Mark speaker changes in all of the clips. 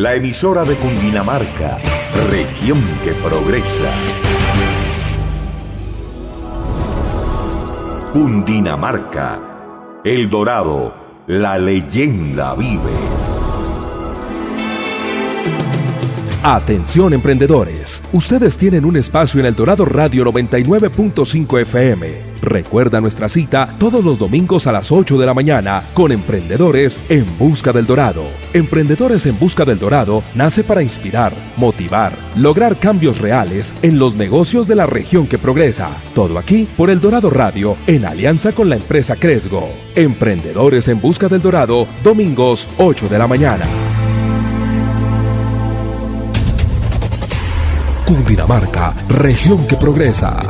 Speaker 1: la emisora de Cundinamarca, región que progresa. Cundinamarca, El Dorado, la leyenda vive.
Speaker 2: Atención emprendedores, ustedes tienen un espacio en El Dorado Radio 99.5 FM Recuerda nuestra cita todos los domingos a las 8 de la mañana con Emprendedores en Busca del Dorado. Emprendedores en Busca del Dorado nace para inspirar, motivar, lograr cambios reales en los negocios de la región que progresa. Todo aquí por El Dorado Radio en alianza con la empresa Cresgo. Emprendedores en Busca del Dorado, domingos 8 de la mañana. Cundinamarca, región que progresa.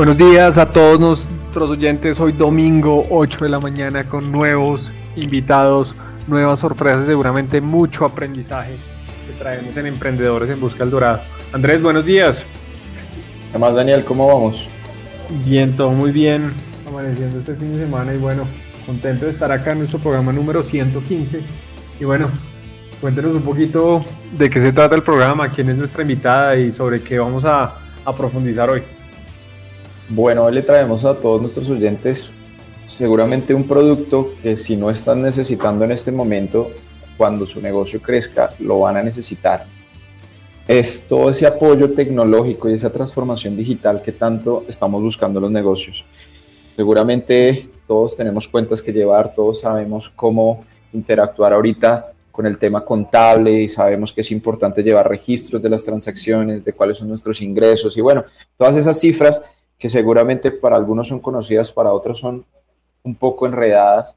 Speaker 3: Buenos días a todos nuestros oyentes. Hoy domingo 8 de la mañana con nuevos invitados, nuevas sorpresas, seguramente mucho aprendizaje que traemos en Emprendedores en Busca del Dorado. Andrés, buenos días.
Speaker 4: ¿Qué más, Daniel? ¿Cómo vamos?
Speaker 3: Bien, todo muy bien. Amaneciendo este fin de semana y bueno, contento de estar acá en nuestro programa número 115. Y bueno, cuéntenos un poquito de qué se trata el programa, quién es nuestra invitada y sobre qué vamos a, a profundizar hoy.
Speaker 4: Bueno, hoy le traemos a todos nuestros oyentes seguramente un producto que si no están necesitando en este momento, cuando su negocio crezca, lo van a necesitar. Es todo ese apoyo tecnológico y esa transformación digital que tanto estamos buscando los negocios. Seguramente todos tenemos cuentas que llevar, todos sabemos cómo interactuar ahorita con el tema contable y sabemos que es importante llevar registros de las transacciones, de cuáles son nuestros ingresos y bueno, todas esas cifras que seguramente para algunos son conocidas, para otros son un poco enredadas.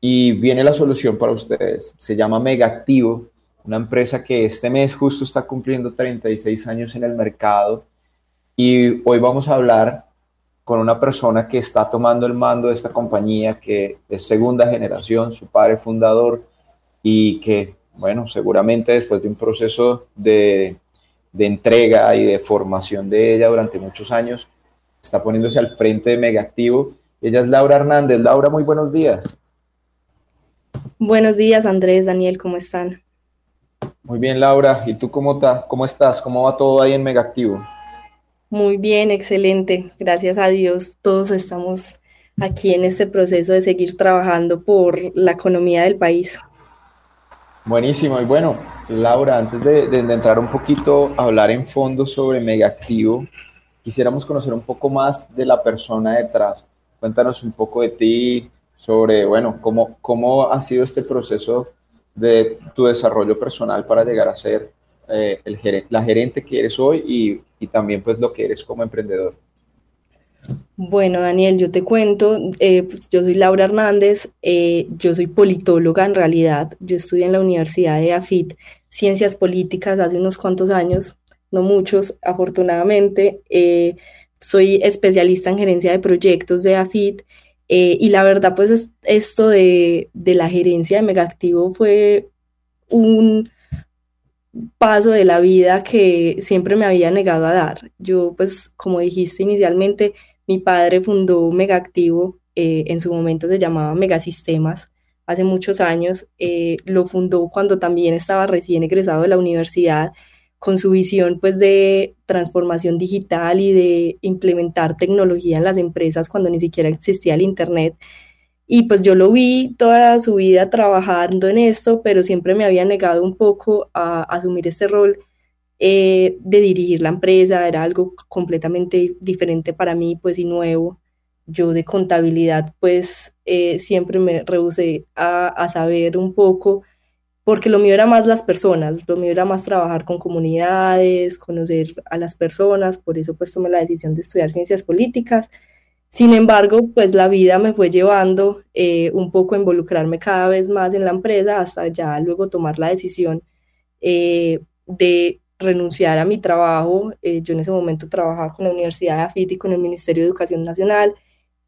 Speaker 4: Y viene la solución para ustedes. Se llama Megaactivo, una empresa que este mes justo está cumpliendo 36 años en el mercado. Y hoy vamos a hablar con una persona que está tomando el mando de esta compañía, que es segunda generación, su padre fundador, y que, bueno, seguramente después de un proceso de, de entrega y de formación de ella durante muchos años, está poniéndose al frente de Megaactivo. Ella es Laura Hernández. Laura, muy buenos días.
Speaker 5: Buenos días, Andrés, Daniel, ¿cómo están?
Speaker 4: Muy bien, Laura. ¿Y tú cómo, cómo estás? ¿Cómo va todo ahí en Megaactivo?
Speaker 5: Muy bien, excelente. Gracias a Dios, todos estamos aquí en este proceso de seguir trabajando por la economía del país.
Speaker 4: Buenísimo. Y bueno, Laura, antes de, de entrar un poquito a hablar en fondo sobre Megaactivo, quisiéramos conocer un poco más de la persona detrás. Cuéntanos un poco de ti, sobre, bueno, cómo, cómo ha sido este proceso de tu desarrollo personal para llegar a ser eh, el la gerente que eres hoy y, y, también pues lo que eres como emprendedor.
Speaker 5: Bueno, Daniel, yo te cuento, eh, pues, yo soy Laura Hernández, eh, yo soy politóloga en realidad, yo estudié en la Universidad de AFIT Ciencias Políticas hace unos cuantos años, no muchos, afortunadamente. Eh, soy especialista en gerencia de proyectos de AFIT eh, y la verdad, pues esto de, la gerencia de Megaactivo fue un paso de la vida que siempre me había negado a dar. Yo, pues, como dijiste inicialmente, mi padre fundó Megaactivo, eh, en su momento se llamaba Megasistemas, hace muchos años, lo fundó cuando también estaba recién egresado de la universidad con su visión pues de transformación digital y de implementar tecnología en las empresas cuando ni siquiera existía el Internet. Y pues yo lo vi toda su vida trabajando en esto, pero siempre me había negado un poco a, asumir este rol eh, de dirigir la empresa, era algo completamente diferente para mí pues y nuevo. Yo de contabilidad pues eh, siempre me rehusé a, a saber un poco porque lo mío era más las personas, lo mío era más trabajar con comunidades, conocer a las personas, por eso pues tomé la decisión de estudiar ciencias políticas Sin embargo, pues la vida me fue llevando eh, un poco a involucrarme cada vez más en la empresa hasta ya luego tomar la decisión eh, de renunciar a mi trabajo. Eh, yo en ese momento trabajaba con la Universidad de AFIT y con el Ministerio de Educación Nacional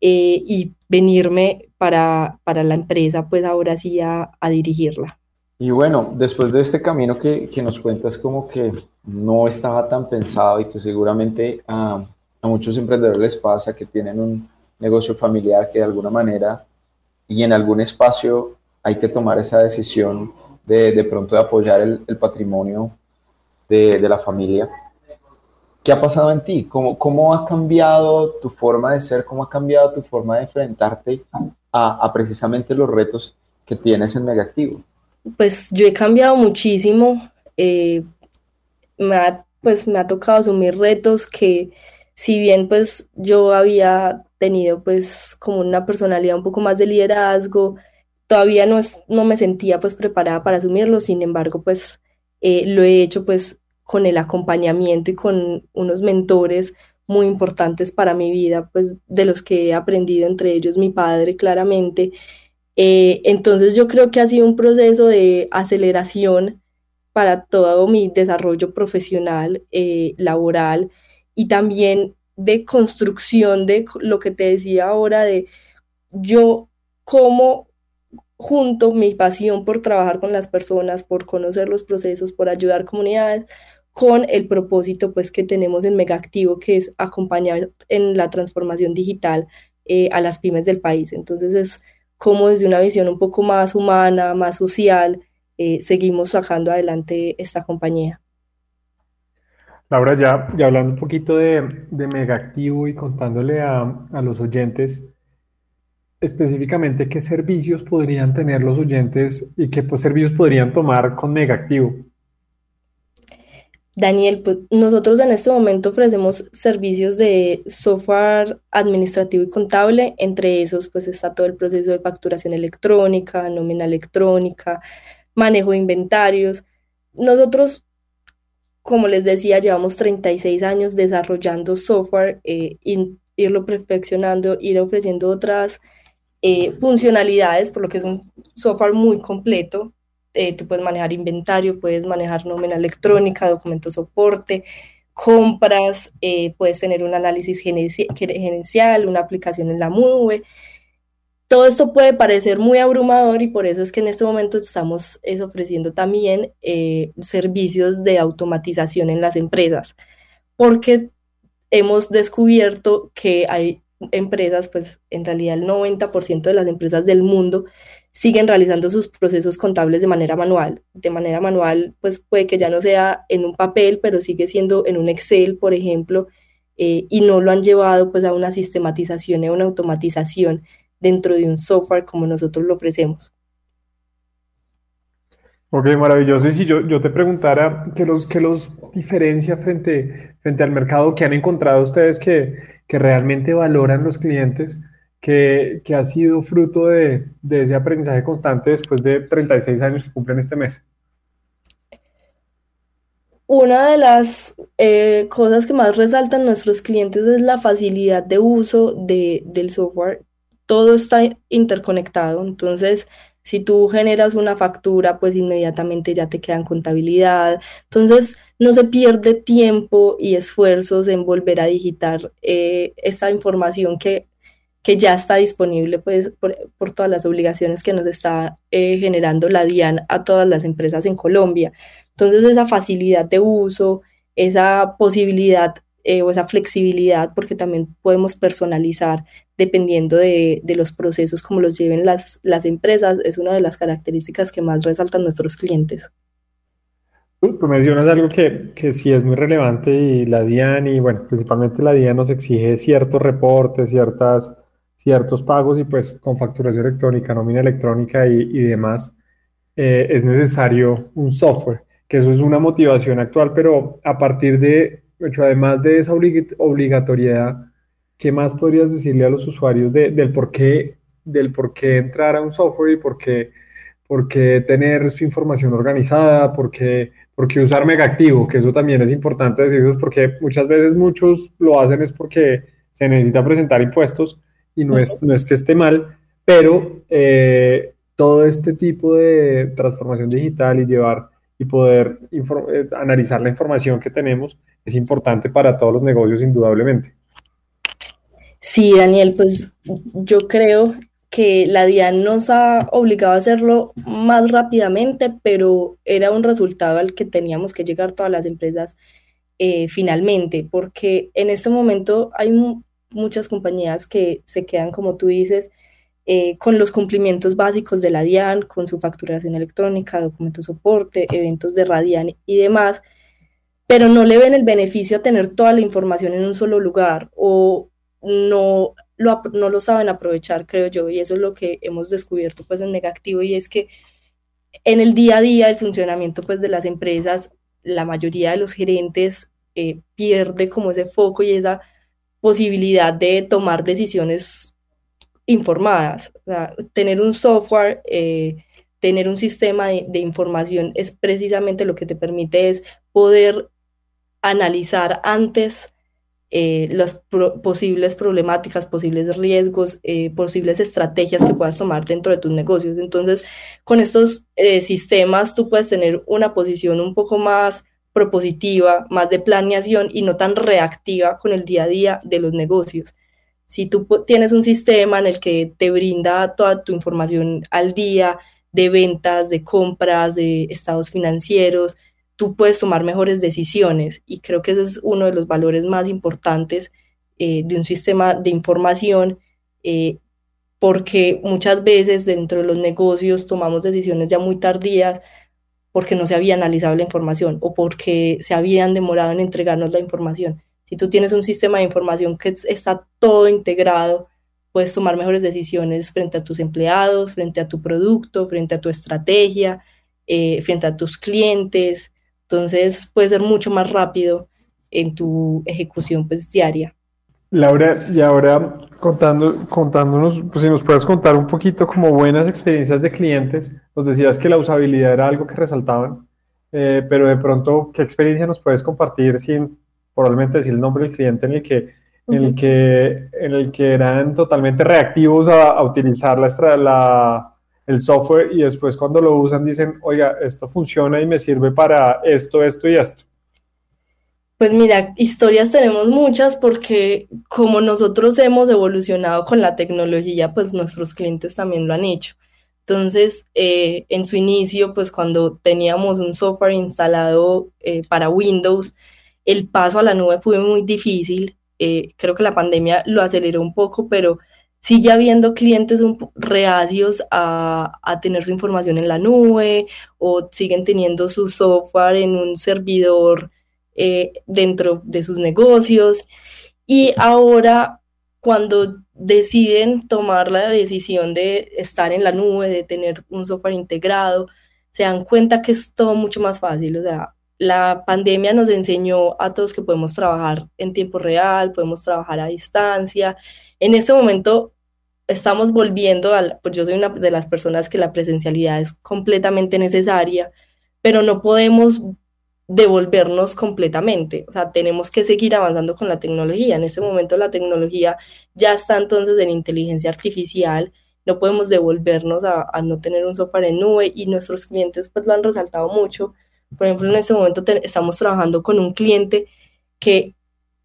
Speaker 5: y venirme para, para, la empresa, pues ahora sí a, a, dirigirla.
Speaker 4: Y bueno, después de este camino que, que, nos cuentas como que no estaba tan pensado y que seguramente... A muchos emprendedores les pasa que tienen un negocio familiar que de alguna manera y en algún espacio hay que tomar esa decisión de, de pronto de apoyar el, patrimonio de, de, la familia. ¿Qué ha pasado en ti? ¿Cómo, ¿Cómo ha cambiado tu forma de ser? ¿Cómo ha cambiado tu forma de enfrentarte a, a precisamente los retos que tienes en Megactivo?
Speaker 5: Pues yo he cambiado muchísimo. Eh, me ha, pues me ha tocado asumir retos que, si bien pues yo había tenido pues como una personalidad un poco más de liderazgo, todavía no, es, no me sentía pues preparada para asumirlo, sin embargo pues eh, lo he hecho pues con el acompañamiento y con unos mentores muy importantes para mi vida, pues de los que he aprendido, entre ellos mi padre claramente. Eh, entonces yo creo que ha sido un proceso de aceleración para todo mi desarrollo profesional, eh, laboral, y también de construcción de lo que te decía ahora, de yo como junto mi pasión por trabajar con las personas, por conocer los procesos, por ayudar comunidades, con el propósito pues que tenemos en Megaactivo, que es acompañar en la transformación digital eh, a las pymes del país. Entonces es como desde una visión un poco más humana, más social, eh, seguimos sacando adelante esta compañía.
Speaker 3: Laura, ya, hablando un poquito de, de Megaactivo y contándole a, a, los oyentes específicamente qué servicios podrían tener los oyentes y qué pues, servicios podrían tomar con Megaactivo.
Speaker 5: Daniel, pues nosotros en este momento ofrecemos servicios de software administrativo y contable, entre esos pues está todo el proceso de facturación electrónica, nómina electrónica, manejo de inventarios. Nosotros como les decía, llevamos 36 años desarrollando software, eh, irlo perfeccionando, ir ofreciendo otras eh, funcionalidades, por lo que es un software muy completo. Eh, tú puedes manejar inventario, puedes manejar nómina electrónica, documento soporte, compras, puedes tener un análisis gerencial, una aplicación en la nube, todo esto puede parecer muy abrumador y por eso es que en este momento estamos es, ofreciendo también eh, servicios de automatización en las empresas, porque hemos descubierto que hay empresas, pues en realidad el 90% de las empresas del mundo siguen realizando sus procesos contables de manera manual. De manera manual, pues puede que ya no sea en un papel, pero sigue siendo en un Excel, por ejemplo, eh, y no lo han llevado pues a una sistematización y a una automatización dentro de un software como nosotros lo ofrecemos.
Speaker 3: Ok, maravilloso. Y si yo, yo te preguntara qué los, qué los diferencia frente, frente al mercado que han encontrado ustedes que, que realmente valoran los clientes, que, ha sido fruto de, de, ese aprendizaje constante después de 36 años que cumplen este mes.
Speaker 5: Una de las eh, cosas que más resaltan nuestros clientes es la facilidad de uso de, del software todo está interconectado. Entonces, si tú generas una factura, pues inmediatamente ya te queda en contabilidad. Entonces, no se pierde tiempo y esfuerzos en volver a digitar eh, esa información que, que ya está disponible pues, por, todas las obligaciones que nos está eh, generando la DIAN a todas las empresas en Colombia. Entonces, esa facilidad de uso, esa posibilidad eh, o esa flexibilidad, porque también podemos personalizar dependiendo de, los procesos como los lleven las, las empresas, es una de las características que más resaltan nuestros clientes.
Speaker 3: Tú mencionas algo que, que sí es muy relevante y la DIAN, y bueno, principalmente la DIAN nos exige ciertos reportes, ciertas, ciertos pagos y pues con facturación electrónica, nómina electrónica y, y demás, eh, es necesario un software, que eso es una motivación actual, pero a partir de hecho, además de esa obligatoriedad, ¿qué más podrías decirle a los usuarios del, por qué, del por qué entrar a un software y por qué, por qué tener su información organizada, por qué, por qué usar Megaactivo? Que eso también es importante decirlo, porque muchas veces muchos lo hacen es porque se necesita presentar impuestos y no, es, no es que esté mal, pero eh, todo este tipo de transformación digital y llevar y poder eh, analizar la información que tenemos es importante para todos los negocios indudablemente.
Speaker 5: Sí, Daniel, pues yo creo que la DIAN nos ha obligado a hacerlo más rápidamente, pero era un resultado al que teníamos que llegar todas las empresas eh, finalmente, porque en este momento hay muchas compañías que se quedan, como tú dices, eh, con los cumplimientos básicos de la DIAN, con su facturación electrónica, documento soporte, eventos de Radian y demás, pero no le ven el beneficio a tener toda la información en un solo lugar o no lo, no lo saben aprovechar, creo yo, y eso es lo que hemos descubierto pues en negativo y es que en el día a día el funcionamiento pues de las empresas, la mayoría de los gerentes eh, pierde como ese foco y esa posibilidad de tomar decisiones informadas. tener un software, eh, tener un sistema de, información es precisamente lo que te permite es poder analizar antes eh, las posibles problemáticas, posibles riesgos, eh, posibles estrategias que puedas tomar dentro de tus negocios. Entonces, con estos sistemas tú puedes tener una posición un poco más propositiva, más de planeación y no tan reactiva con el día a día de los negocios. Si tú tienes un sistema en el que te brinda toda tu información al día de ventas, de compras, de estados financieros, tú puedes tomar mejores decisiones y creo que ese es uno de los valores más importantes eh, de un sistema de información eh, porque muchas veces dentro de los negocios tomamos decisiones ya muy tardías porque no se había analizado la información o porque se habían demorado en entregarnos la información. Si tú tienes un sistema de información que está todo integrado, puedes tomar mejores decisiones frente a tus empleados, frente a tu producto, frente a tu estrategia, eh, frente a tus clientes, entonces puede ser mucho más rápido en tu ejecución pues, diaria.
Speaker 3: Laura, y ahora contando, contándonos, pues si nos puedes contar un poquito como buenas experiencias de clientes, nos decías que la usabilidad era algo que resaltaban, eh, pero de pronto, ¿qué experiencia nos puedes compartir sin probablemente decir el nombre del cliente en el que, en el que, en el que eran totalmente reactivos a, utilizar la, la, el software y después cuando lo usan dicen, oiga, esto funciona y me sirve para esto, esto y esto?
Speaker 5: Pues mira, historias tenemos muchas porque como nosotros hemos evolucionado con la tecnología, pues nuestros clientes también lo han hecho. Entonces, eh, en su inicio, pues cuando teníamos un software instalado eh, para Windows, el paso a la nube fue muy difícil. Eh, creo que la pandemia lo aceleró un poco, pero sigue habiendo clientes reacios a, tener su información en la nube o siguen teniendo su software en un servidor eh, dentro de sus negocios. Y ahora, cuando deciden tomar la decisión de estar en la nube, de tener un software integrado, se dan cuenta que es todo mucho más fácil. O sea, la pandemia nos enseñó a todos que podemos trabajar en tiempo real, podemos trabajar a distancia en este momento estamos volviendo a, pues yo soy una de las personas que la presencialidad es completamente necesaria, pero no podemos devolvernos completamente, o sea, tenemos que seguir avanzando con la tecnología. En este momento la tecnología ya está entonces en inteligencia artificial, no podemos devolvernos a, no tener un software en nube y nuestros clientes pues lo han resaltado mucho. Por ejemplo, en este momento estamos trabajando con un cliente que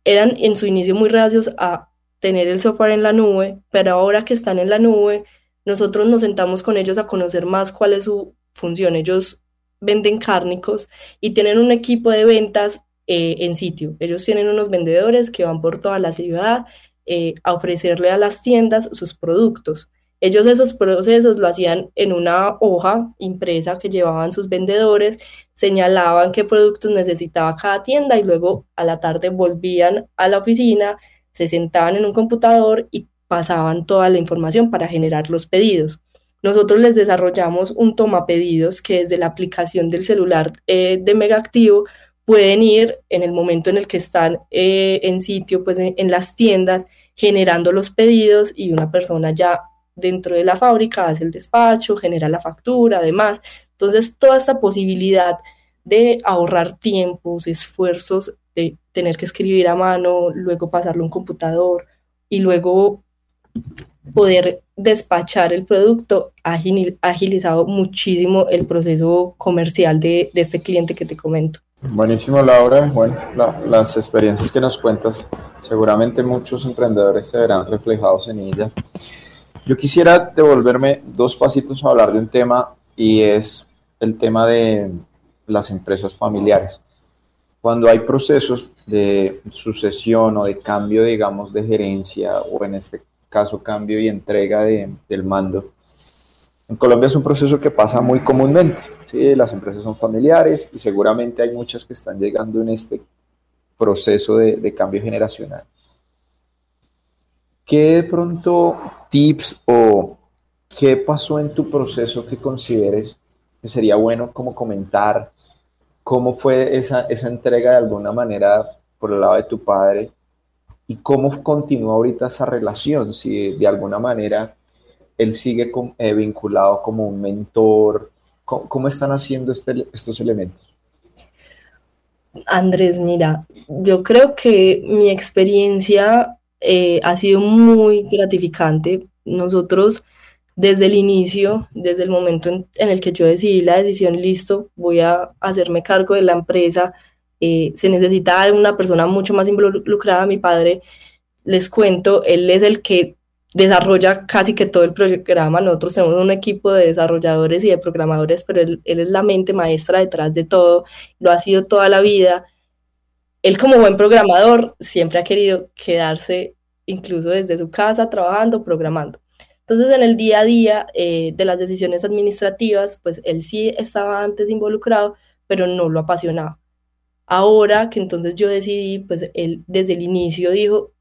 Speaker 5: eran en su inicio muy reacios a tener el software en la nube, pero ahora que están en la nube, nosotros nos sentamos con ellos a conocer más cuál es su función. Ellos venden cárnicos y tienen un equipo de ventas eh, en sitio. Ellos tienen unos vendedores que van por toda la ciudad eh, a ofrecerle a las tiendas sus productos. Ellos esos procesos lo hacían en una hoja impresa que llevaban sus vendedores, señalaban qué productos necesitaba cada tienda y luego a la tarde volvían a la oficina, se sentaban en un computador y pasaban toda la información para generar los pedidos. Nosotros les desarrollamos un toma pedidos que desde la aplicación del celular eh, de Mega Activo pueden ir en el momento en el que están eh, en sitio, pues en, las tiendas, generando los pedidos y una persona ya dentro de la fábrica hace el despacho, genera la factura, además. Entonces, toda esta posibilidad de ahorrar tiempos, esfuerzos, de tener que escribir a mano, luego pasarlo a un computador y luego poder despachar el producto ha agilizado muchísimo el proceso comercial de, de este cliente que te comento.
Speaker 4: Buenísimo, Laura. Bueno, las experiencias que nos cuentas, seguramente muchos emprendedores se verán reflejados en ella. Yo quisiera devolverme dos pasitos a hablar de un tema y es el tema de las empresas familiares. Cuando hay procesos de sucesión o de cambio, digamos, de gerencia o en este caso cambio y entrega de, del mando, en Colombia es un proceso que pasa muy comúnmente. ¿sí? Las empresas son familiares y seguramente hay muchas que están llegando en este proceso de, de cambio generacional. ¿Qué de pronto tips o qué pasó en tu proceso que consideres que sería bueno como comentar? ¿Cómo fue esa, esa entrega de alguna manera por el lado de tu padre? ¿Y cómo continúa ahorita esa relación? Si de alguna manera él sigue eh, vinculado como un mentor. ¿Cómo, están haciendo este, estos elementos?
Speaker 5: Andrés, mira, yo creo que mi experiencia eh, ha sido muy gratificante. Nosotros, desde el inicio, desde el momento en, el que yo decidí la decisión, listo, voy a hacerme cargo de la empresa, eh, se necesita una persona mucho más involucrada. Mi padre, les cuento, él es el que desarrolla casi que todo el programa. Nosotros tenemos un equipo de desarrolladores y de programadores, pero él, es la mente maestra detrás de todo, lo ha sido toda la vida. Él como buen programador siempre ha querido quedarse incluso desde su casa trabajando, programando. Entonces en el día a día eh, de las decisiones administrativas, pues él sí estaba antes involucrado, pero no lo apasionaba. Ahora que entonces yo decidí, pues él desde el inicio dijo,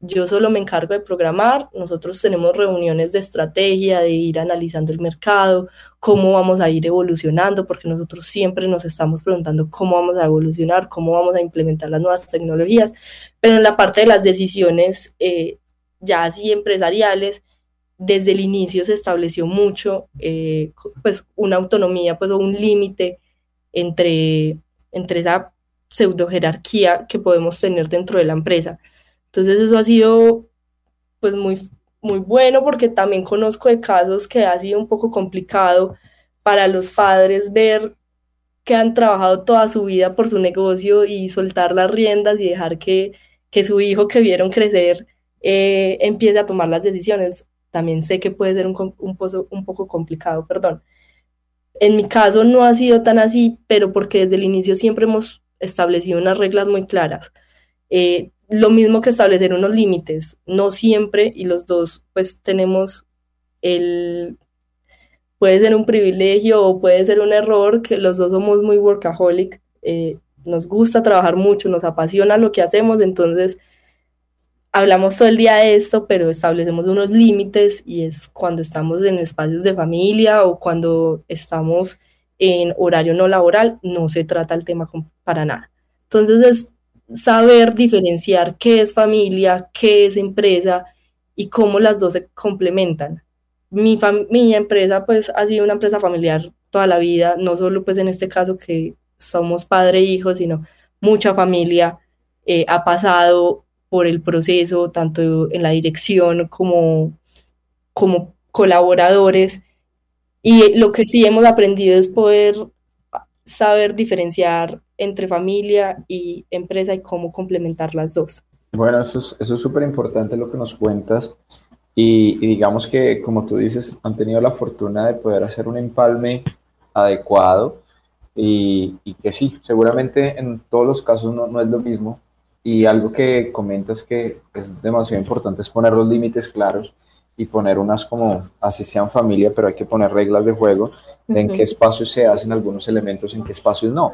Speaker 5: yo solo me encargo de programar, nosotros tenemos reuniones de estrategia, de ir analizando el mercado, cómo vamos a ir evolucionando, porque nosotros siempre nos estamos preguntando cómo vamos a evolucionar, cómo vamos a implementar las nuevas tecnologías, pero en la parte de las decisiones eh, ya así empresariales, desde el inicio se estableció mucho, eh, pues una autonomía, pues un límite entre, entre esa pseudo jerarquía que podemos tener dentro de la empresa entonces eso ha sido pues muy, muy bueno porque también conozco de casos que ha sido un poco complicado para los padres ver que han trabajado toda su vida por su negocio y soltar las riendas y dejar que, que su hijo que vieron crecer eh, empiece a tomar las decisiones. También sé que puede ser un, un, un poco complicado, perdón. En mi caso no ha sido tan así, pero porque desde el inicio siempre hemos establecido unas reglas muy claras. Eh, lo mismo que establecer unos límites, no siempre, y los dos pues tenemos el, puede ser un privilegio o puede ser un error, que los dos somos muy workaholic, eh, nos gusta trabajar mucho, nos apasiona lo que hacemos, entonces hablamos todo el día de esto, pero establecemos unos límites y es cuando estamos en espacios de familia o cuando estamos en horario no laboral, no se trata el tema para nada. Entonces es saber diferenciar qué es familia, qué es empresa y cómo las dos se complementan. Mi, mi empresa pues ha sido una empresa familiar toda la vida, no solo pues en este caso que somos padre e hijo, sino mucha familia eh, ha pasado por el proceso, tanto en la dirección como, como colaboradores. Y lo que sí hemos aprendido es poder saber diferenciar entre familia y empresa y cómo complementar las dos.
Speaker 4: Bueno, eso es súper importante lo que nos cuentas. Y, digamos que, como tú dices, han tenido la fortuna de poder hacer un empalme adecuado y, que sí, seguramente en todos los casos no, no, es lo mismo. Y algo que comentas que es demasiado importante es poner los límites claros y poner unas como, así sean familia, pero hay que poner reglas de juego en qué espacios se hacen algunos elementos, en qué espacios no.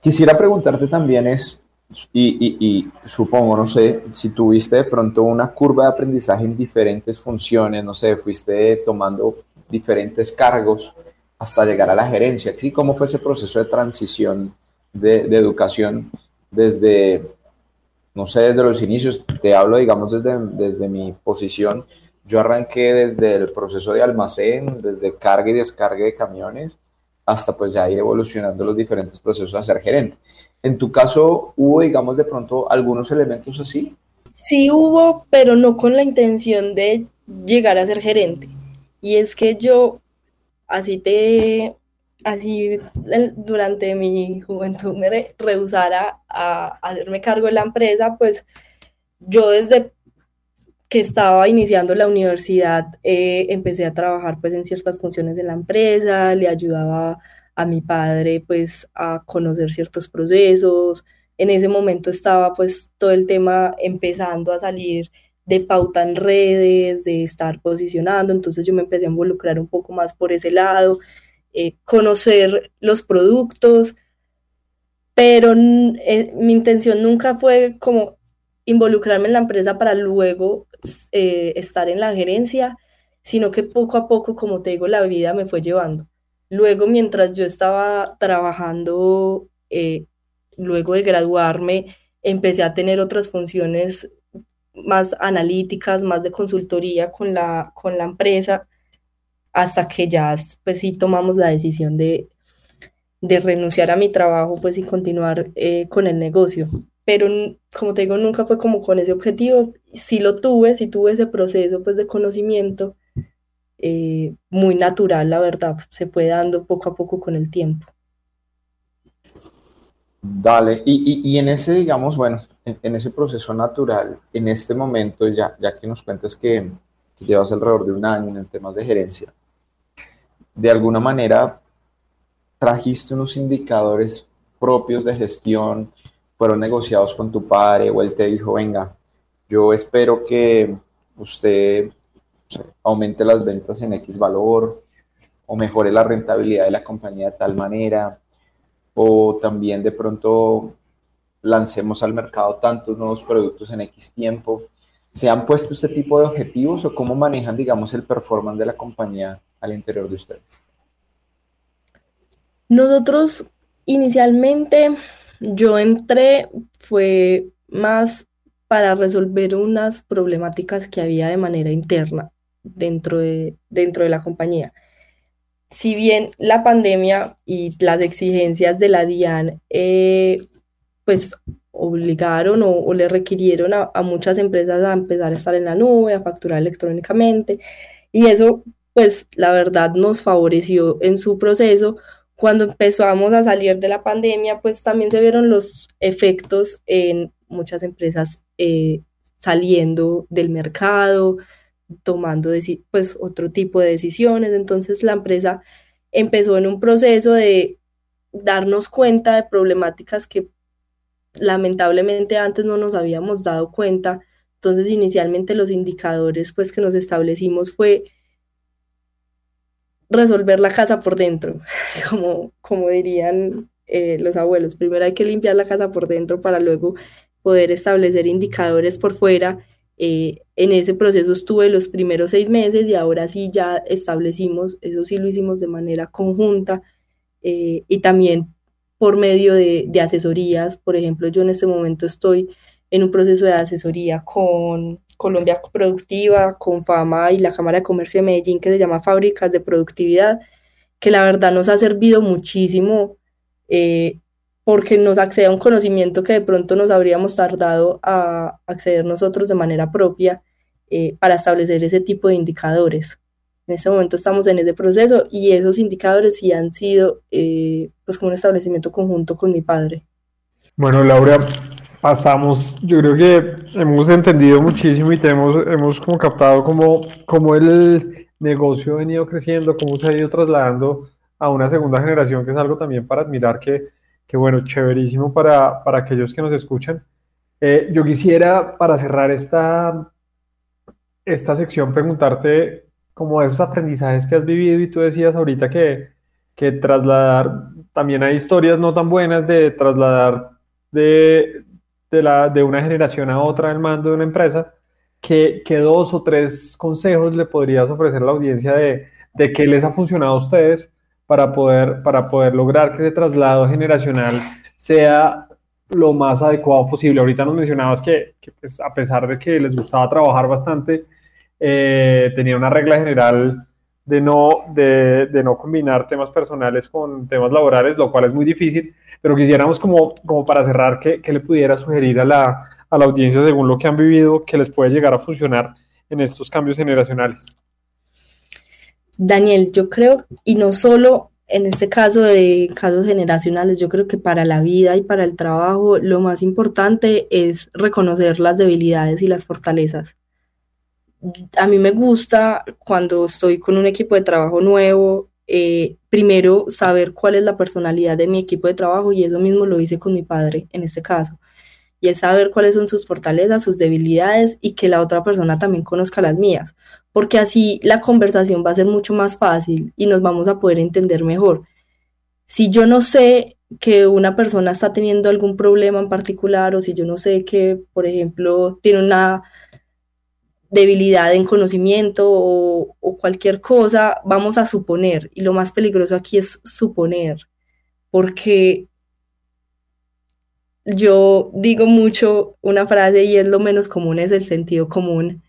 Speaker 4: Quisiera preguntarte también es, y, supongo, no sé, si tuviste de pronto una curva de aprendizaje en diferentes funciones, no sé, fuiste tomando diferentes cargos hasta llegar a la gerencia. ¿Sí? ¿Cómo fue ese proceso de transición de, educación desde, no sé, desde los inicios? Te hablo, digamos, desde, desde mi posición. Yo arranqué desde el proceso de almacén, desde carga y descarga de camiones, hasta pues ya ir evolucionando los diferentes procesos a ser gerente. En tu caso, ¿hubo, digamos, de pronto algunos elementos así?
Speaker 5: Sí hubo, pero no con la intención de llegar a ser gerente. Y es que yo, así te, así durante mi juventud me rehusara a, hacerme cargo de la empresa, pues yo desde que estaba iniciando la universidad eh, empecé a trabajar pues en ciertas funciones de la empresa, le ayudaba a mi padre pues a conocer ciertos procesos. En ese momento estaba pues todo el tema empezando a salir de pauta en redes, de estar posicionando, entonces yo me empecé a involucrar un poco más por ese lado, eh, conocer los productos, pero eh, mi intención nunca fue como involucrarme en la empresa para luego eh, estar en la gerencia, sino que poco a poco, como te digo, la vida me fue llevando. Luego, mientras yo estaba trabajando, luego de graduarme, empecé a tener otras funciones más analíticas, más de consultoría con la, con la empresa, hasta que ya pues sí tomamos la decisión de, de renunciar a mi trabajo pues y continuar eh, con el negocio. Pero como te digo, nunca fue como con ese objetivo, sí lo tuve, sí tuve ese proceso pues de conocimiento eh, muy natural, la verdad, se fue dando poco a poco con el tiempo.
Speaker 4: Dale, y, y, en ese, digamos, bueno, en, ese proceso natural, en este momento, ya, ya que nos cuentas que, llevas alrededor de un año en temas de gerencia, de alguna manera trajiste unos indicadores propios de gestión, fueron negociados con tu padre o él te dijo, venga, yo espero que usted aumente las ventas en X valor o mejore la rentabilidad de la compañía de tal manera o también de pronto lancemos al mercado tantos nuevos productos en X tiempo. ¿Se han puesto este tipo de objetivos o cómo manejan, digamos, el performance de la compañía al interior de ustedes?
Speaker 5: Nosotros inicialmente, yo entré, fue más para resolver unas problemáticas que había de manera interna dentro de, dentro de la compañía si bien la pandemia y las exigencias de la DIAN eh, pues obligaron o, le requirieron a, muchas empresas a empezar a estar en la nube, a facturar electrónicamente, y eso pues la verdad nos favoreció en su proceso. Cuando empezamos a salir de la pandemia, pues también se vieron los efectos en muchas empresas eh, saliendo del mercado, tomando pues, otro tipo de decisiones. Entonces la empresa empezó en un proceso de darnos cuenta de problemáticas que lamentablemente antes no nos habíamos dado cuenta. Entonces inicialmente los indicadores pues que nos establecimos fue resolver la casa por dentro, como, como dirían eh, los abuelos. Primero hay que limpiar la casa por dentro para luego poder establecer indicadores por fuera eh, en ese proceso estuve los primeros seis meses y ahora sí ya establecimos, eso sí lo hicimos de manera conjunta eh, y también por medio de, asesorías. Por ejemplo, yo en este momento estoy en un proceso de asesoría con Colombia Productiva, con Fama y la Cámara de Comercio de Medellín que se llama Fábricas de Productividad, que la verdad nos ha servido muchísimo eh, porque nos accede a un conocimiento que de pronto nos habríamos tardado a acceder nosotros de manera propia eh, para establecer ese tipo de indicadores. En este momento estamos en ese proceso y esos indicadores sí han sido eh, pues como un establecimiento conjunto con mi padre.
Speaker 3: Bueno, Laura, pasamos, yo creo que hemos entendido muchísimo y tenemos, hemos como captado cómo, cómo el negocio ha venido creciendo, cómo se ha ido trasladando a una segunda generación, que es algo también para admirar que que bueno, chéverísimo para, para aquellos que nos escuchan. Eh, yo quisiera, para cerrar esta, esta sección, preguntarte como esos aprendizajes que has vivido y tú decías ahorita que, que trasladar, también hay historias no tan buenas de trasladar de, de, la, de una generación a otra el mando de una empresa. ¿Qué, qué dos o tres consejos le podrías ofrecer a la audiencia de, de qué les ha funcionado a ustedes para poder, para poder lograr que ese traslado generacional sea lo más adecuado posible. Ahorita nos mencionabas que, pues, a pesar de que les gustaba trabajar bastante, eh, tenía una regla general de no, de, de, no combinar temas personales con temas laborales, lo cual es muy difícil, pero quisiéramos como, como para cerrar, que, que le pudiera sugerir a la, a la audiencia según lo que han vivido, que les puede llegar a funcionar en estos cambios generacionales.
Speaker 5: Daniel, yo creo, y no solo en este caso de casos generacionales, yo creo que para la vida y para el trabajo lo más importante es reconocer las debilidades y las fortalezas. A mí me gusta cuando estoy con un equipo de trabajo nuevo, eh, primero saber cuál es la personalidad de mi equipo de trabajo y eso mismo lo hice con mi padre en este caso. Y es saber cuáles son sus fortalezas, sus debilidades y que la otra persona también conozca las mías porque así la conversación va a ser mucho más fácil y nos vamos a poder entender mejor. Si yo no sé que una persona está teniendo algún problema en particular o si yo no sé que, por ejemplo, tiene una debilidad en conocimiento o, cualquier cosa, vamos a suponer. Y lo más peligroso aquí es suponer, porque yo digo mucho una frase y es lo menos común, es el sentido común.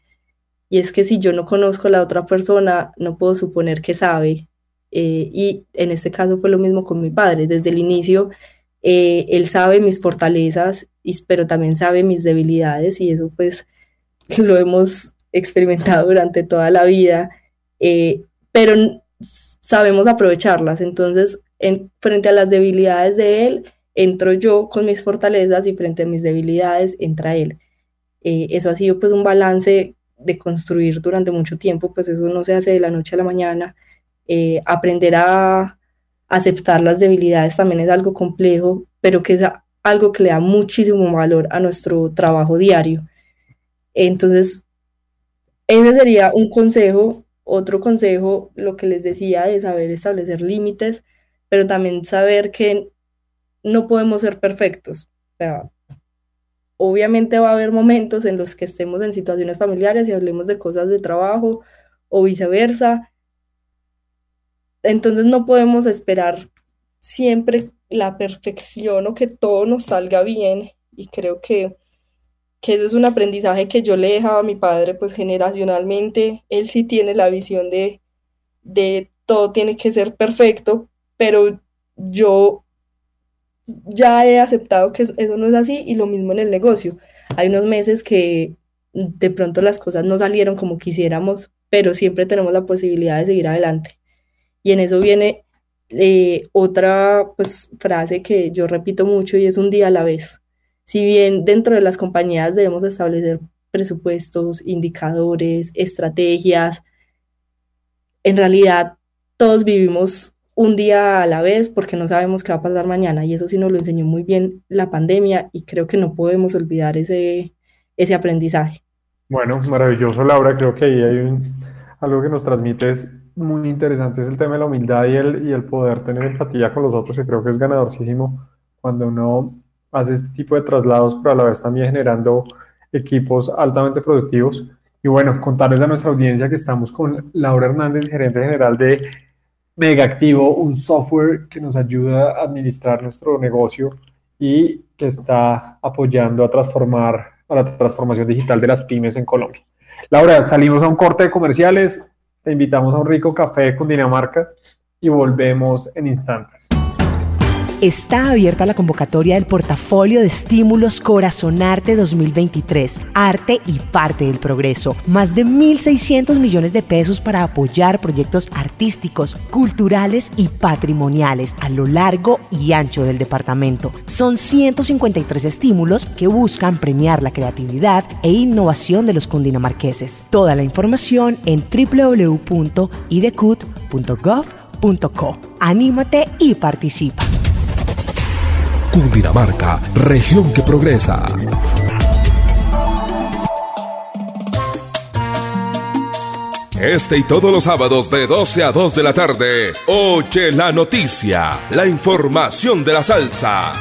Speaker 5: Y es que si yo no conozco a la otra persona, no puedo suponer que sabe. Eh, y en este caso fue lo mismo con mi padre. Desde el inicio, eh, él sabe mis fortalezas, pero también sabe mis debilidades y eso pues lo hemos experimentado durante toda la vida. Eh, pero sabemos aprovecharlas. Entonces, en, frente a las debilidades de él, entro yo con mis fortalezas y frente a mis debilidades entra él. eso ha sido pues un balance de construir durante mucho tiempo, pues eso no se hace de la noche a la mañana. Eh, aprender a aceptar las debilidades también es algo complejo, pero que es algo que le da muchísimo valor a nuestro trabajo diario. Entonces, ese sería un consejo. Otro consejo, lo que les decía, de saber establecer límites, pero también saber que no podemos ser perfectos. Obviamente va a haber momentos en los que estemos en situaciones familiares y hablemos de cosas de trabajo o viceversa. Entonces no podemos esperar siempre la perfección o que todo nos salga bien y creo que, eso es un aprendizaje que yo le dejaba a mi padre pues generacionalmente. Él sí tiene la visión de, de todo tiene que ser perfecto, pero yo ya he aceptado que eso no es así y lo mismo en el negocio. Hay unos meses que de pronto las cosas no salieron como quisiéramos, pero siempre tenemos la posibilidad de seguir adelante. Y en eso viene eh, otra pues, frase que yo repito mucho y es un día a la vez. Si bien dentro de las compañías debemos establecer presupuestos, indicadores, estrategias, en realidad todos vivimos un día a la vez porque no sabemos qué va a pasar mañana y eso sí nos lo enseñó muy bien la pandemia y creo que no podemos olvidar ese, ese aprendizaje.
Speaker 3: Bueno, maravilloso Laura, creo que ahí hay algo que nos transmite es muy interesante, es el tema de la humildad y el, y el poder tener empatía con los otros, y creo que es ganadorísimo cuando uno hace este tipo de traslados, pero a la vez también generando equipos altamente productivos. Y bueno, contarles a nuestra audiencia que estamos con Laura Hernández, gerente general de Mega Activo, un software que nos ayuda a administrar nuestro negocio y que está apoyando a transformar a la transformación digital de las pymes en Colombia. Laura, salimos a un corte de comerciales, te invitamos a un rico café con Dinamarca y volvemos en instantes.
Speaker 6: Está abierta la convocatoria del portafolio de estímulos Corazonarte 2023, Arte y Parte del Progreso. Más de 1.600 millones de pesos para apoyar proyectos artísticos, culturales y patrimoniales a lo largo y ancho del departamento. Son 153 estímulos que buscan premiar la creatividad e innovación de los cundinamarqueses. Toda la información en www.idecut.gov.co. Anímate y participa.
Speaker 2: Cundinamarca, región que progresa. Este y todos los sábados de 12 a 2 de la tarde, oye la noticia, la información de la salsa.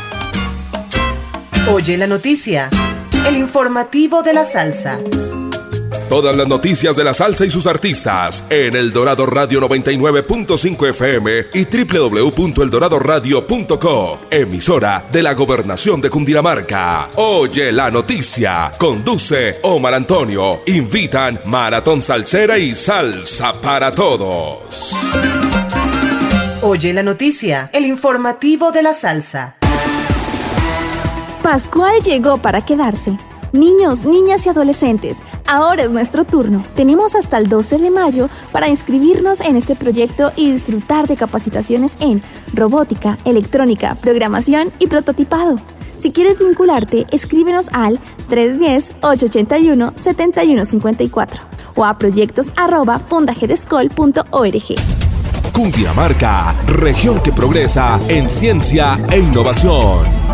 Speaker 6: Oye la noticia, el informativo de la salsa.
Speaker 2: Todas las noticias de la salsa y sus artistas en El Dorado Radio 99.5 FM y www.eldoradoradio.co, emisora de la Gobernación de Cundinamarca. Oye la noticia, conduce Omar Antonio, invitan Maratón Salsera y Salsa para Todos.
Speaker 6: Oye la noticia, el informativo de la salsa.
Speaker 7: Pascual llegó para quedarse. Niños, niñas y adolescentes, ahora es nuestro turno. Tenemos hasta el 12 de mayo para inscribirnos en este proyecto y disfrutar de capacitaciones en robótica, electrónica, programación y prototipado. Si quieres vincularte, escríbenos al 310-881-7154 o a proyectos.fundagedescol.org.
Speaker 2: Cundinamarca, región que progresa en ciencia e innovación.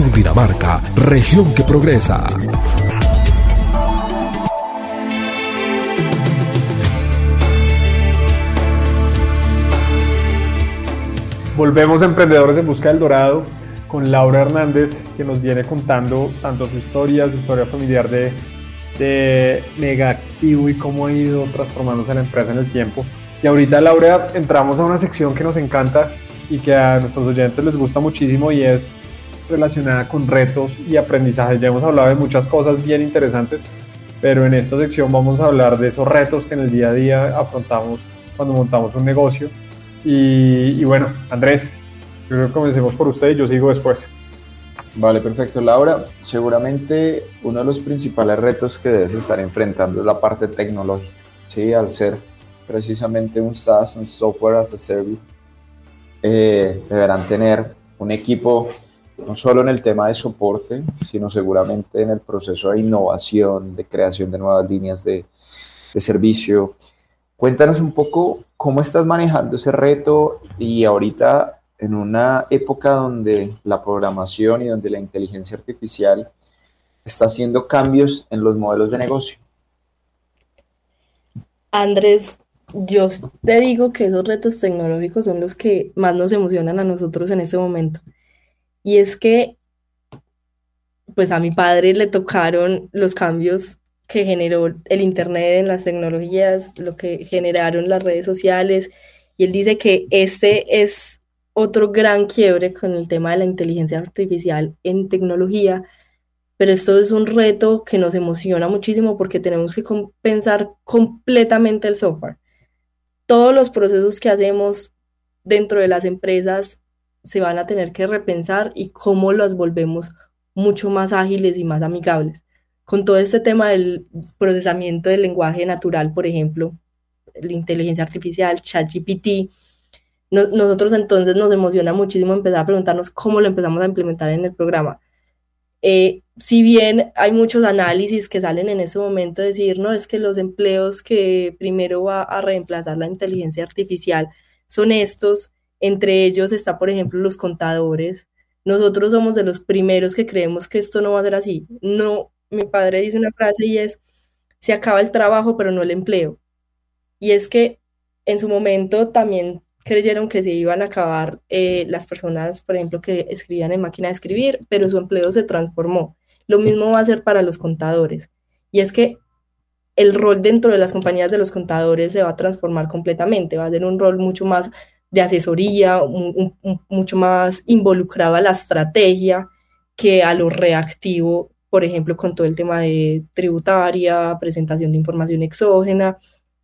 Speaker 2: Cundinamarca, región que progresa.
Speaker 3: Volvemos a Emprendedores en Busca del Dorado con Laura Hernández, que nos viene contando tanto su historia, su historia familiar de, de negativo y cómo ha ido transformándose la empresa en el tiempo. Y ahorita, Laura, entramos a una sección que nos encanta y que a nuestros oyentes les gusta muchísimo y es relacionada con retos y aprendizaje. Ya hemos hablado de muchas cosas bien interesantes, pero en esta sección vamos a hablar de esos retos que en el día a día afrontamos cuando montamos un negocio. Y, bueno, Andrés, creo que comencemos por usted y yo sigo después.
Speaker 4: Vale, perfecto. Laura, seguramente uno de los principales retos que debes estar enfrentando es la parte tecnológica. Sí, al ser precisamente un SaaS, un Software as a Service, eh, deberán tener un equipo no solo en el tema de soporte, sino seguramente en el proceso de innovación, de creación de nuevas líneas de, de servicio. Cuéntanos un poco cómo estás manejando ese reto y ahorita en una época donde la programación y donde la inteligencia artificial está haciendo cambios en los modelos de negocio.
Speaker 5: Andrés, yo te digo que esos retos tecnológicos son los que más nos emocionan a nosotros en este momento. Y es que, pues a mi padre le tocaron los cambios que generó el Internet en las tecnologías, lo que generaron las redes sociales, y él dice que este es otro gran quiebre con el tema de la inteligencia artificial en tecnología, pero esto es un reto que nos emociona muchísimo porque tenemos que pensar completamente el software. Todos los procesos que hacemos dentro de las empresas se van a tener que repensar y cómo las volvemos mucho más ágiles y más amigables. Con todo este tema del procesamiento del lenguaje natural, por ejemplo, la inteligencia artificial, ChatGPT, nosotros entonces nos emociona muchísimo empezar a preguntarnos cómo lo empezamos a implementar en el programa. Eh, si bien hay muchos análisis que salen en ese momento, decir, no, es que los empleos que primero va a reemplazar la inteligencia artificial son estos, entre ellos está, por ejemplo, los contadores. Nosotros somos de los primeros que creemos que esto no va a ser así. No, mi padre dice una frase y es, se acaba el trabajo, pero no el empleo. Y es que en su momento también creyeron que se iban a acabar eh, las personas, por ejemplo, que escribían en máquina de escribir, pero su empleo se transformó. Lo mismo va a ser para los contadores. Y es que el rol dentro de las compañías de los contadores se va a transformar completamente, va a ser un rol mucho más de asesoría, mucho más involucrado a la estrategia que a lo reactivo, por ejemplo, con todo el tema de tributaria, presentación de información exógena.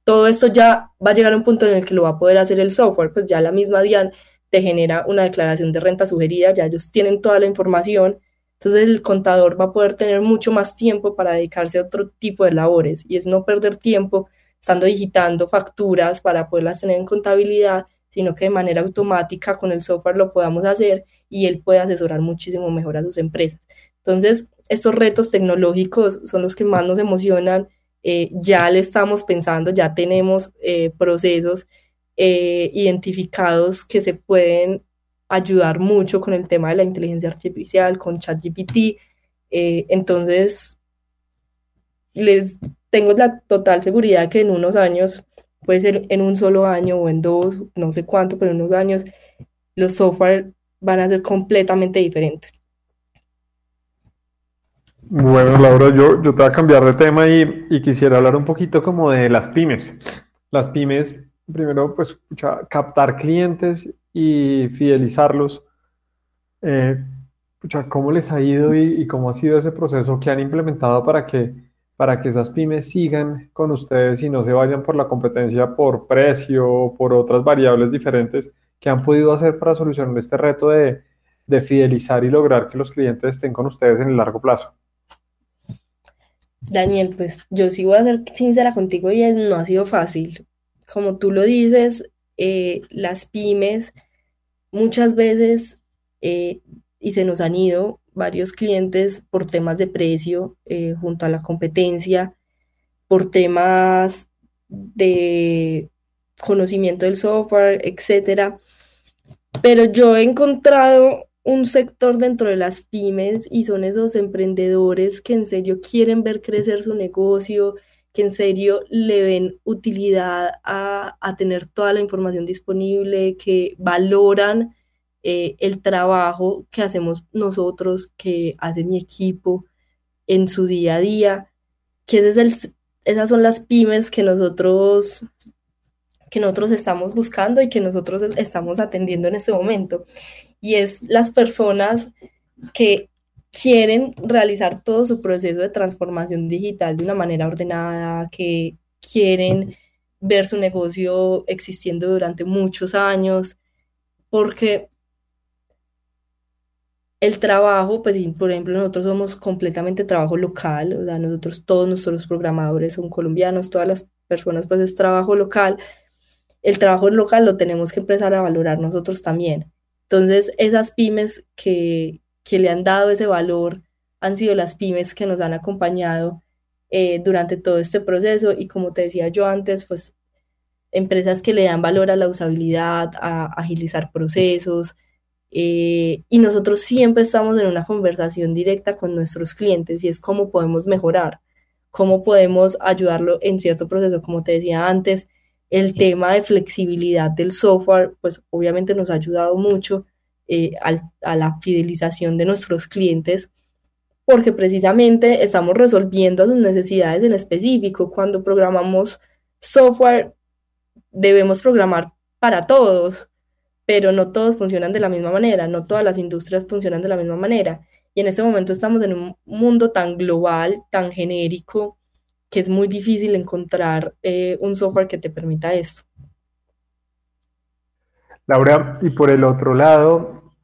Speaker 5: Todo esto ya va a llegar a un punto en el que lo va a poder hacer el software, pues ya la misma DIAN te genera una declaración de renta sugerida, ya ellos tienen toda la información, entonces el contador va a poder tener mucho más tiempo para dedicarse a otro tipo de labores y es no perder tiempo estando digitando facturas para poderlas tener en contabilidad, sino que de manera automática con el software lo podamos hacer y él puede asesorar muchísimo mejor a sus empresas. Entonces, estos retos tecnológicos son los que más nos emocionan. Eh, ya le estamos pensando, ya tenemos eh, procesos eh, identificados que se pueden ayudar mucho con el tema de la inteligencia artificial, con ChatGPT. entonces, les tengo la total seguridad que en unos años, puede ser en un solo año o en dos, no sé cuánto, pero en unos años, los software van a ser completamente diferentes.
Speaker 3: Bueno, Laura, yo, yo te voy a cambiar de tema y, y, quisiera hablar un poquito como de las pymes. Las pymes, primero, pues, captar clientes y fidelizarlos. Eh, ¿Cómo les ha ido y, y, cómo ha sido ese proceso que han implementado para que, para que esas pymes sigan con ustedes y no se vayan por la competencia por precio o por otras variables diferentes que han podido hacer para solucionar este reto de, de fidelizar y lograr que los clientes estén con ustedes en el largo plazo?
Speaker 5: Daniel, pues yo sí voy a ser sincera contigo y no ha sido fácil. Como tú lo dices, eh, las pymes muchas veces, eh, y se nos han ido varios clientes por temas de precio eh, junto a la competencia, por temas de conocimiento del software, etcétera. Pero yo he encontrado un sector dentro de las pymes y son esos emprendedores que en serio quieren ver crecer su negocio, que en serio le ven utilidad a, tener toda la información disponible, que valoran eh, el trabajo que hacemos nosotros, que hace mi equipo en su día a día, que es el, esas son las pymes que nosotros que nosotros estamos buscando y que nosotros estamos atendiendo en este momento. Y es las personas que quieren realizar todo su proceso de transformación digital de una manera ordenada, que quieren ver su negocio existiendo durante muchos años, porque el trabajo, pues por ejemplo nosotros somos completamente trabajo local, o sea, nosotros todos nuestros programadores son colombianos, todas las personas pues es trabajo local, el trabajo local lo tenemos que empezar a valorar nosotros también. Entonces, esas pymes que, le han dado ese valor han sido las pymes que nos han acompañado eh, durante todo este proceso y como te decía yo antes, pues empresas que le dan valor a la usabilidad, a agilizar procesos eh, y nosotros siempre estamos en una conversación directa con nuestros clientes y es cómo podemos mejorar, cómo podemos ayudarlo en cierto proceso, como te decía antes, el tema de flexibilidad del software, pues obviamente nos ha ayudado mucho eh, a la fidelización de nuestros clientes, porque precisamente estamos resolviendo sus necesidades en específico. Cuando programamos software, debemos programar para todos, pero no todos funcionan de la misma manera, no todas las industrias funcionan de la misma manera. Y en este momento estamos en un mundo tan global, tan genérico, que es muy difícil encontrar eh, un software que te permita eso.
Speaker 3: Laura, y por el otro lado,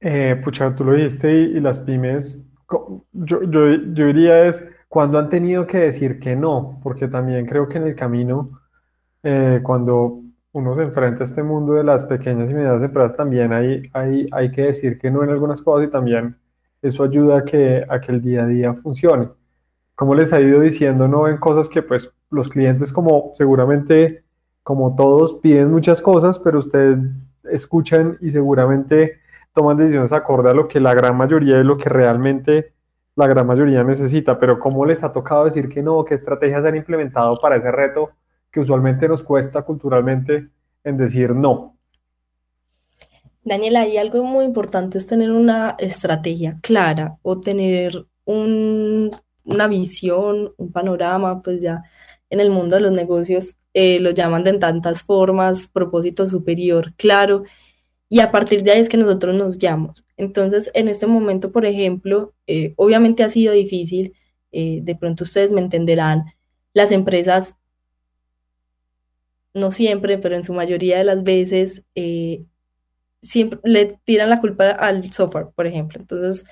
Speaker 3: eh, pucha, tú lo dijiste y, las pymes, yo, yo, diría es cuando han tenido que decir que no, porque también creo que en el camino, eh, cuando uno se enfrenta a este mundo de las pequeñas y medianas empresas, también hay, hay, hay que decir que no en algunas cosas y también eso ayuda a que, a que el día a día funcione. Cómo les ha ido diciendo no en cosas que pues los clientes como seguramente como todos piden muchas cosas, pero ustedes escuchan y seguramente toman decisiones acorde a lo que la gran mayoría es lo que realmente la gran mayoría necesita, pero cómo les ha tocado decir que no, qué estrategias han implementado para ese reto que usualmente nos cuesta culturalmente en decir no.
Speaker 5: Daniela, hay algo muy importante es tener una estrategia clara o tener un una visión, un panorama, pues ya en el mundo de los negocios eh, lo llaman de tantas formas, propósito superior, claro, y a partir de ahí es que nosotros nos guiamos. Entonces, en este momento, por ejemplo, eh, obviamente ha sido difícil, eh, de pronto ustedes me entenderán, las empresas, no siempre, pero en su mayoría de las veces, siempre le tiran la culpa al software, por ejemplo. Entonces,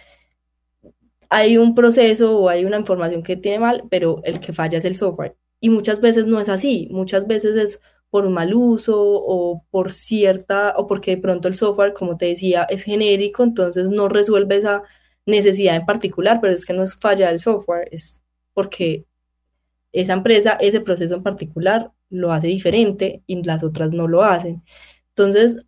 Speaker 5: hay un proceso o hay una información que tiene mal, pero el que falla es el software. Y muchas veces no es así, muchas veces es por un mal uso o por cierta, o porque de pronto el software, como te decía, es genérico, entonces no resuelve esa necesidad en particular, pero es que no es falla del software, es porque esa empresa, ese proceso en particular, lo hace diferente y las otras no lo hacen. Entonces,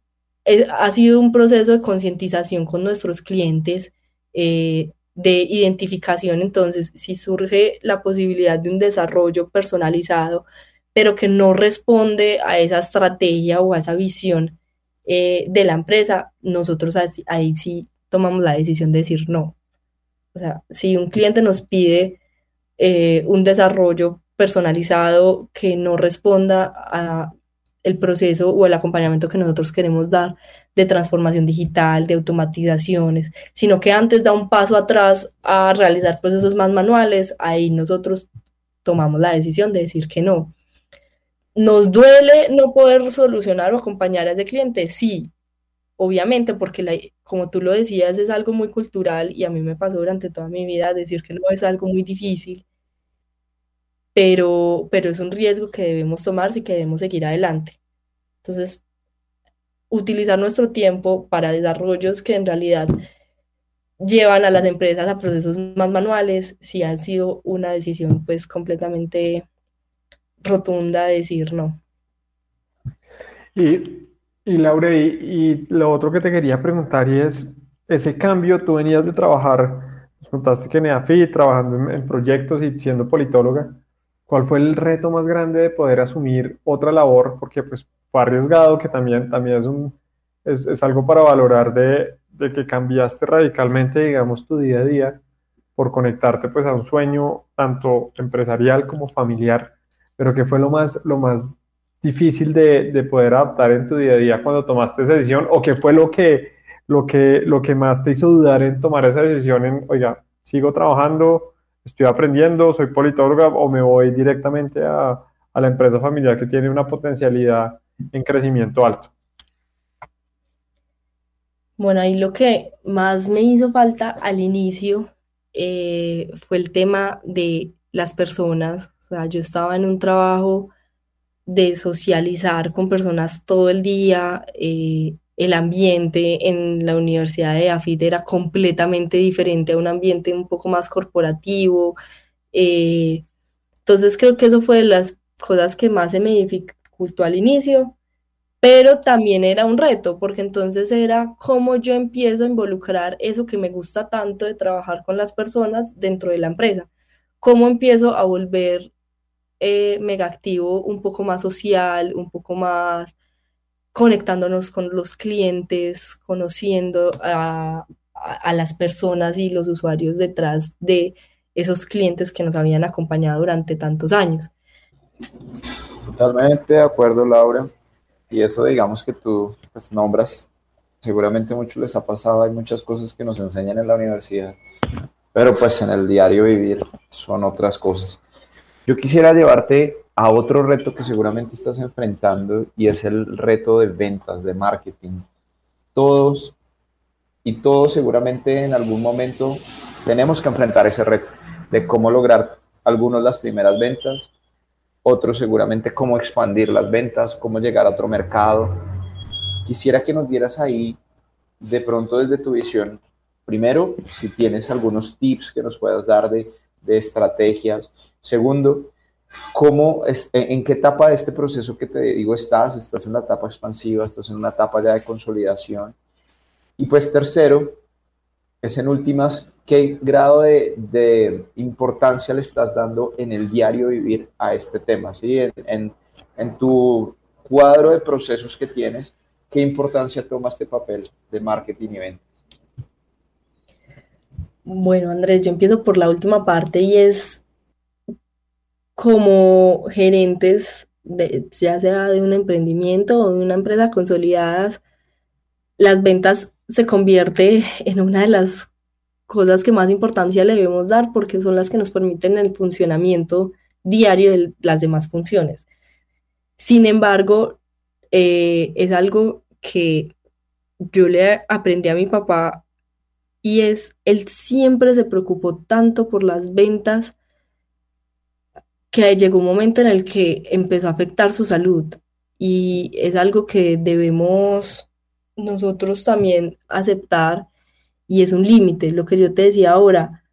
Speaker 5: ha sido un proceso de concientización con nuestros clientes, eh, de identificación, entonces, si surge la posibilidad de un desarrollo personalizado, pero que no responde a esa estrategia o a esa visión eh, de la empresa, nosotros ahí sí tomamos la decisión de decir no. O sea, si un cliente nos pide eh, un desarrollo personalizado que no responda a el proceso o el acompañamiento que nosotros queremos dar de transformación digital, de automatizaciones, sino que antes da un paso atrás a realizar procesos más manuales, ahí nosotros tomamos la decisión de decir que no. ¿Nos duele no poder solucionar o acompañar a ese cliente? Sí, obviamente, porque como tú lo decías, es algo muy cultural y a mí me pasó durante toda mi vida decir que no es algo muy difícil, pero, pero es un riesgo que debemos tomar si queremos seguir adelante. Entonces, utilizar nuestro tiempo para desarrollos que en realidad llevan a las empresas a procesos más manuales, sí ha sido una decisión pues completamente rotunda decir no.
Speaker 3: Y, y Laura, y, lo otro que te quería preguntar y es, ese cambio, tú venías de trabajar, nos contaste que en EAFI, trabajando en, proyectos y siendo politóloga, ¿cuál fue el reto más grande de poder asumir otra labor? Porque pues fue arriesgado, que también, también es, un, es, es algo para valorar de, de que cambiaste radicalmente, digamos, tu día a día por conectarte pues a un sueño tanto empresarial como familiar pero ¿qué fue lo más, lo más difícil de, de, poder adaptar en tu día a día cuando tomaste esa decisión? ¿O qué fue lo que, lo, que, lo que más te hizo dudar en tomar esa decisión en, oiga, sigo trabajando, estoy aprendiendo, soy politóloga o me voy directamente a, a la empresa familiar que tiene una potencialidad en crecimiento alto?
Speaker 5: Bueno, ahí lo que más me hizo falta al inicio eh, fue el tema de las personas, o sea, yo estaba en un trabajo de socializar con personas todo el día, eh, el ambiente en la Universidad de AFIT era completamente diferente a un ambiente un poco más corporativo. Eh, entonces creo que eso fue de las cosas que más se me dificultó al inicio, pero también era un reto, porque entonces era cómo yo empiezo a involucrar eso que me gusta tanto de trabajar con las personas dentro de la empresa, cómo empiezo a volver eh, mega activo, un poco más social, un poco más conectándonos con los clientes, conociendo a, las personas y los usuarios detrás de esos clientes que nos habían acompañado durante tantos años.
Speaker 4: Totalmente de acuerdo, Laura. Y eso digamos que tú pues, nombras, seguramente mucho les ha pasado, hay muchas cosas que nos enseñan en la universidad, pero pues en el diario vivir son otras cosas. Yo quisiera llevarte a otro reto que seguramente estás enfrentando y es el reto de ventas, de marketing. Todos y todos seguramente en algún momento tenemos que enfrentar ese reto de cómo lograr algunos las primeras ventas, otros seguramente cómo expandir las ventas, cómo llegar a otro mercado. Quisiera que nos dieras ahí de pronto desde tu visión, primero, si tienes algunos tips que nos puedas dar de de estrategias. Segundo, ¿cómo es, en qué etapa de este proceso que te digo estás? ¿Estás en la etapa expansiva? ¿Estás en una etapa ya de consolidación? Y pues tercero, es en últimas, ¿qué grado de, importancia le estás dando en el diario vivir a este tema? ¿sí? En, en tu cuadro de procesos que tienes, ¿qué importancia toma este papel de marketing y ventas?
Speaker 5: Bueno, Andrés, yo empiezo por la última parte y es como gerentes, de, ya sea de un emprendimiento o de una empresa consolidadas, las ventas se convierte en una de las cosas que más importancia le debemos dar porque son las que nos permiten el funcionamiento diario de las demás funciones. Sin embargo, eh, es algo que yo le aprendí a mi papá y es, él siempre se preocupó tanto por las ventas que llegó un momento en el que empezó a afectar su salud y es algo que debemos nosotros también aceptar y es un límite. Lo que yo te decía ahora,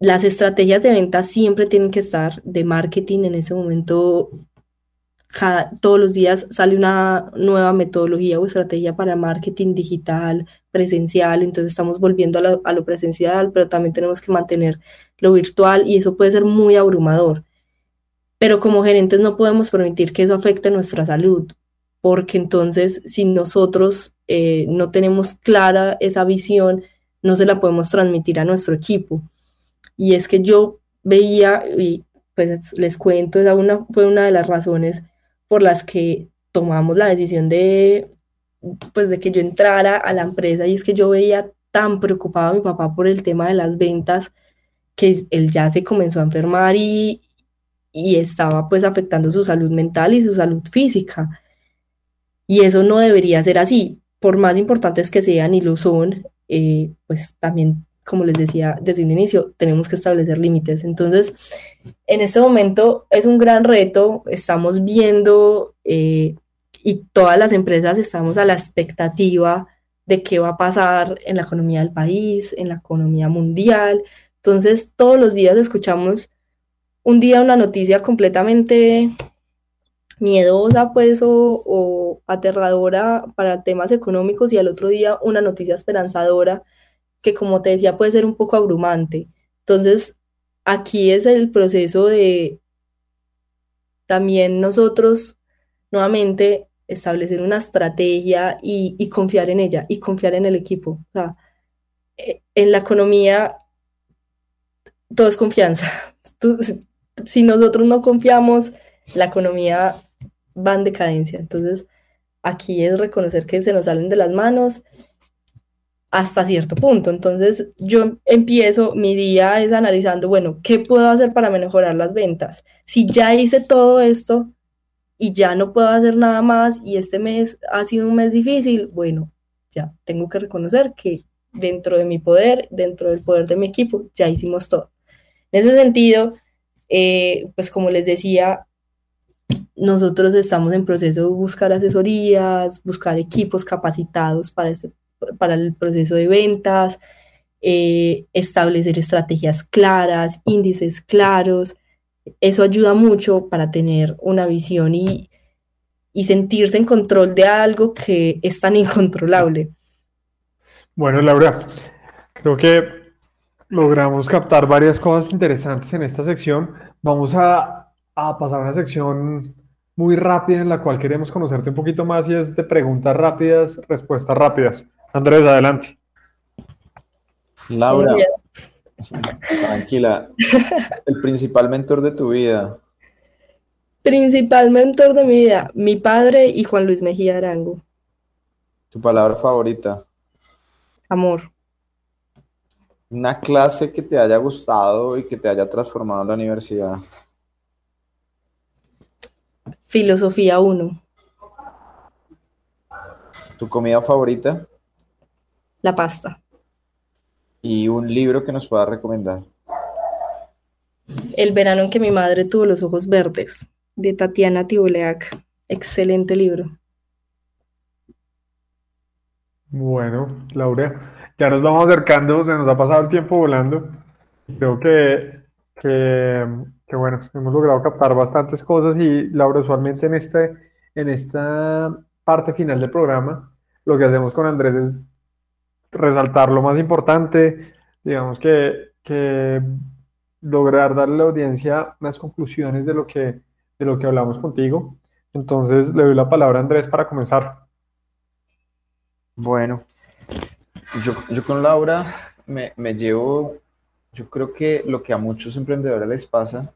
Speaker 5: las estrategias de venta siempre tienen que estar de marketing en ese momento. Todos los días sale una nueva metodología o estrategia para marketing digital, presencial, entonces estamos volviendo a a lo presencial, pero también tenemos que mantener lo virtual y eso puede ser muy abrumador. Pero como gerentes no podemos permitir que eso afecte nuestra salud, porque entonces si nosotros eh, no tenemos clara esa visión, no se la podemos transmitir a nuestro equipo. Y es que yo veía, y pues les cuento, una, fue una de las razones por las que tomamos la decisión de, pues de que yo entrara a la empresa, y es que yo veía tan preocupado a mi papá por el tema de las ventas, que él ya se comenzó a enfermar y, y estaba pues afectando su salud mental y su salud física. Y eso no debería ser así, por más importantes que sean y lo son, eh, pues también, como les decía desde un inicio, tenemos que establecer límites. Entonces, en este momento es un gran reto, estamos viendo eh, y todas las empresas estamos a la expectativa de qué va a pasar en la economía del país, en la economía mundial. Entonces, todos los días escuchamos un día una noticia completamente miedosa, pues, o, aterradora para temas económicos y al otro día una noticia esperanzadora que, como te decía, puede ser un poco abrumante. Entonces, aquí es el proceso de también nosotros, nuevamente, establecer una estrategia y, confiar en ella y confiar en el equipo. Eh, en la economía todo es confianza. si nosotros no confiamos, la economía va en decadencia. Entonces, aquí es reconocer que se nos salen de las manos hasta cierto punto. Entonces, yo empiezo, mi día es analizando, bueno, ¿qué puedo hacer para mejorar las ventas? Si ya hice todo esto y ya no puedo hacer nada más y este mes ha sido un mes difícil, bueno, ya tengo que reconocer que dentro de mi poder, dentro del poder de mi equipo, ya hicimos todo. En ese sentido, eh, pues como les decía, nosotros estamos en proceso de buscar asesorías, buscar equipos capacitados para, para el proceso de ventas, eh, establecer estrategias claras, índices claros. Eso ayuda mucho para tener una visión y, y sentirse en control de algo que es tan incontrolable.
Speaker 3: Bueno, Laura, creo que logramos captar varias cosas interesantes en esta sección. Vamos a, pasar a una sección muy rápida en la cual queremos conocerte un poquito más y es de preguntas rápidas, respuestas rápidas. Andrés, adelante.
Speaker 4: Laura, tranquila. El principal mentor de tu vida.
Speaker 5: Principal mentor de mi vida, mi padre y Juan Luis Mejía Arango.
Speaker 4: ¿Tu palabra favorita?
Speaker 5: Amor.
Speaker 4: Una clase que te haya gustado y que te haya transformado en la universidad.
Speaker 5: Filosofía 1.
Speaker 4: ¿Tu comida favorita?
Speaker 5: La pasta.
Speaker 4: ¿Y un libro que nos pueda recomendar?
Speaker 5: El verano en que mi madre tuvo los ojos verdes, de Tatiana Tibuleac. Excelente libro.
Speaker 3: Bueno, Laura, ya nos vamos acercando, se nos ha pasado el tiempo volando. Creo que, que, bueno, hemos logrado captar bastantes cosas y Laura, usualmente en, este, en esta parte final del programa, lo que hacemos con Andrés es resaltar lo más importante, digamos que, que lograr darle a la audiencia unas conclusiones de lo que, de lo que hablamos contigo. Entonces le doy la palabra a Andrés para comenzar.
Speaker 4: Bueno, yo, yo con Laura me, me, llevo, yo creo que lo que a muchos emprendedores les pasa,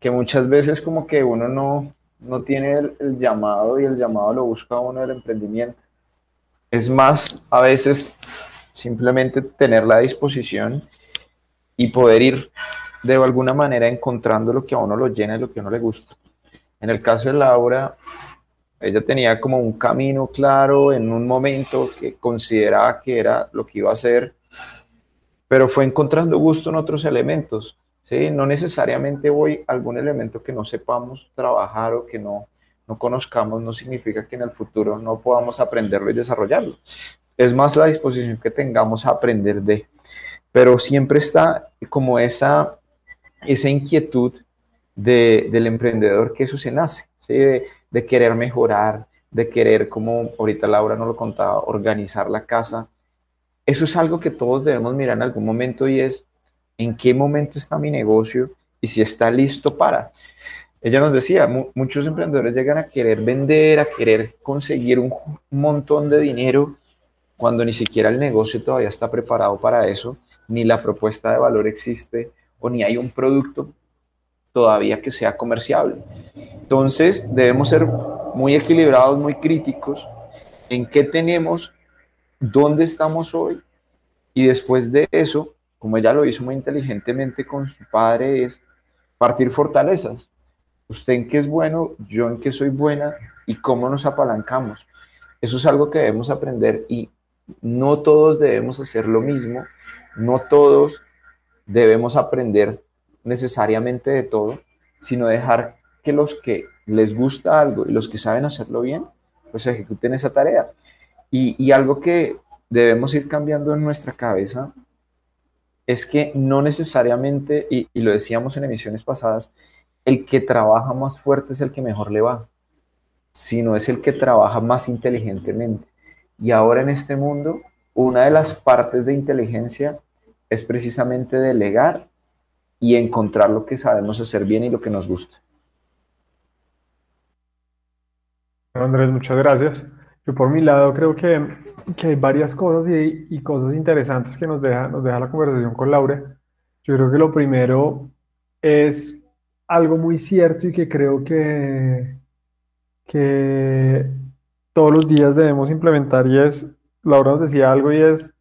Speaker 4: que muchas veces como que uno no, no tiene el, llamado y el llamado lo busca uno del emprendimiento. Es más, a veces simplemente tener la disposición y poder ir de alguna manera encontrando lo que a uno lo llena y lo que a uno le gusta. En el caso de Laura, ella tenía como un camino claro en un momento que consideraba que era lo que iba a hacer, pero fue encontrando gusto en otros elementos. ¿sí? No necesariamente voy a algún elemento que no sepamos trabajar o que no, no conozcamos no significa que en el futuro no podamos aprenderlo y desarrollarlo. Es más la disposición que tengamos a aprender de. Pero siempre está como esa, esa inquietud del emprendedor que eso se nace, de, de querer mejorar, de querer, como ahorita Laura nos lo contaba, organizar la casa. Eso es algo que todos debemos mirar en algún momento y es en qué momento está mi negocio y si está listo para. Ella nos decía, muchos emprendedores llegan a querer vender, a querer conseguir un montón de dinero cuando ni siquiera el negocio todavía está preparado para eso, ni la propuesta de valor existe o ni hay un producto todavía que sea comerciable. Entonces debemos ser muy equilibrados, muy críticos en qué tenemos, dónde estamos hoy y después de eso, como ella lo hizo muy inteligentemente con su padre, es partir fortalezas. Usted en qué es bueno, yo en qué soy buena y cómo nos apalancamos. Eso es algo que debemos aprender y no todos debemos hacer lo mismo, no todos debemos aprender necesariamente de todo, sino dejar que los que les gusta algo y los que saben hacerlo bien, pues ejecuten esa tarea. Y, algo que debemos ir cambiando en nuestra cabeza es que no necesariamente, y, y, lo decíamos en emisiones pasadas, el que trabaja más fuerte es el que mejor le va, sino es el que trabaja más inteligentemente. Y ahora en este mundo, una de las partes de inteligencia es precisamente delegar y encontrar lo que sabemos hacer bien y lo que nos gusta.
Speaker 3: Andrés, muchas gracias. Yo por mi lado creo que, que hay varias cosas y, y, cosas interesantes que nos deja, nos deja la conversación con Laura. Yo creo que lo primero es algo muy cierto y que creo que, que todos los días debemos implementar y es, Laura nos decía algo y es,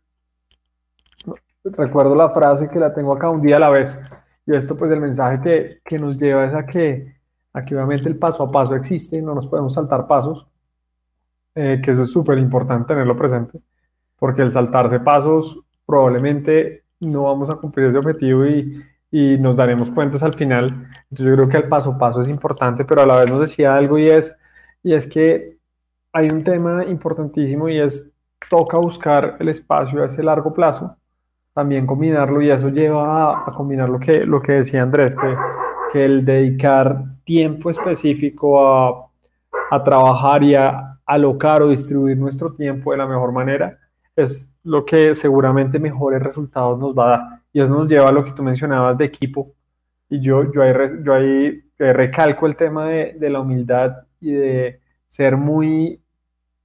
Speaker 3: recuerdo la frase que la tengo acá un día a la vez. Y esto, pues, el mensaje que, que nos lleva es a que, a que obviamente el paso a paso existe, no nos podemos saltar pasos, eh, que eso es súper importante tenerlo presente, porque el saltarse pasos probablemente no vamos a cumplir ese objetivo y, y nos daremos cuentas al final. Entonces yo creo que el paso a paso es importante, pero a la vez nos decía algo y es, y es que hay un tema importantísimo y es toca buscar el espacio a ese largo plazo también combinarlo y eso lleva a, combinar lo que, lo que decía Andrés, que, que el dedicar tiempo específico a, a trabajar y a alocar o distribuir nuestro tiempo de la mejor manera es lo que seguramente mejores resultados nos va a dar. Y eso nos lleva a lo que tú mencionabas de equipo. Y yo, yo, ahí, yo ahí recalco el tema de, de la humildad y de ser muy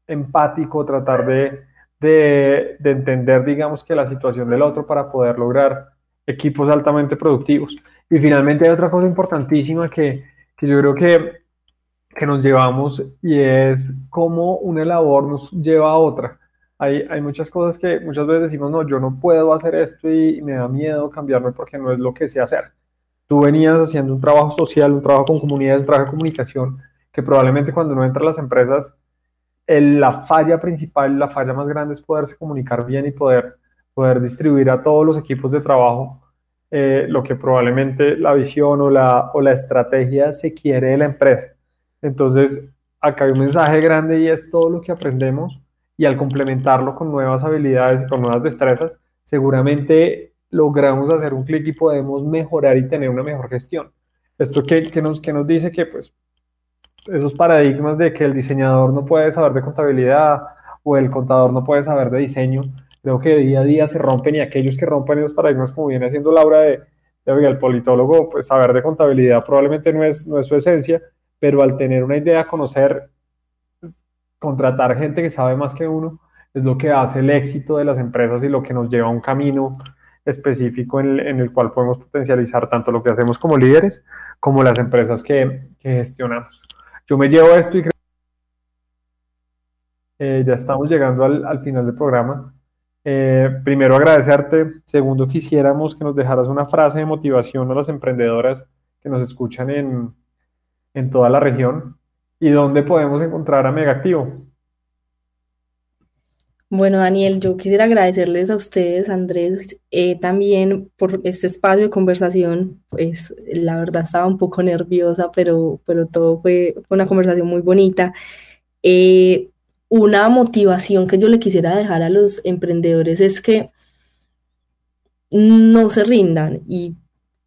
Speaker 3: empático, tratar de, de, entender, digamos, que la situación del otro para poder lograr equipos altamente productivos. Y finalmente hay otra cosa importantísima que, que yo creo que, que, nos llevamos y es cómo una labor nos lleva a otra. Hay, hay, muchas cosas que muchas veces decimos, no, yo no puedo hacer esto y me da miedo cambiarme porque no es lo que sé hacer. Tú venías haciendo un trabajo social, un trabajo con comunidades, un trabajo de comunicación, que probablemente cuando uno entra a las empresas la falla principal, la falla más grande es poderse comunicar bien y poder, poder distribuir a todos los equipos de trabajo eh, lo que probablemente la visión o la, o la estrategia se quiere de la empresa. Entonces, acá hay un mensaje grande y es todo lo que aprendemos y al complementarlo con nuevas habilidades y con nuevas destrezas, seguramente logramos hacer un clic y podemos mejorar y tener una mejor gestión. Esto que, que, nos, que nos dice que pues esos paradigmas de que el diseñador no puede saber de contabilidad o el contador no puede saber de diseño, creo que día a día se rompen y aquellos que rompen esos paradigmas, como viene haciendo Laura de, de el politólogo, pues saber de contabilidad probablemente no es, no es su esencia, pero al tener una idea, conocer, contratar gente que sabe más que uno, es lo que hace el éxito de las empresas y lo que nos lleva a un camino específico en, en el cual podemos potencializar tanto lo que hacemos como líderes como las empresas que, que gestionamos. Yo me llevo esto y creo eh, ya estamos llegando al, final del programa. Eh, primero agradecerte. Segundo, quisiéramos que nos dejaras una frase de motivación a las emprendedoras que nos escuchan en, en toda la región y dónde podemos encontrar a Megactivo.
Speaker 5: Bueno, Daniel, yo quisiera agradecerles a ustedes, Andrés, eh, también por este espacio de conversación. Pues la verdad estaba un poco nerviosa, pero, pero todo fue, una conversación muy bonita. Eh, una motivación que yo le quisiera dejar a los emprendedores es que no se rindan y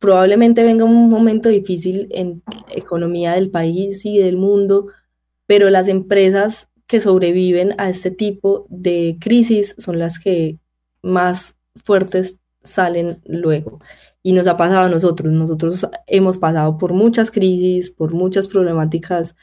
Speaker 5: probablemente venga un momento difícil en economía del país y del mundo, pero las empresas que sobreviven a este tipo de crisis son las que más fuertes salen luego. Y nos ha pasado a nosotros. Nosotros hemos pasado por muchas crisis, por muchas problemáticas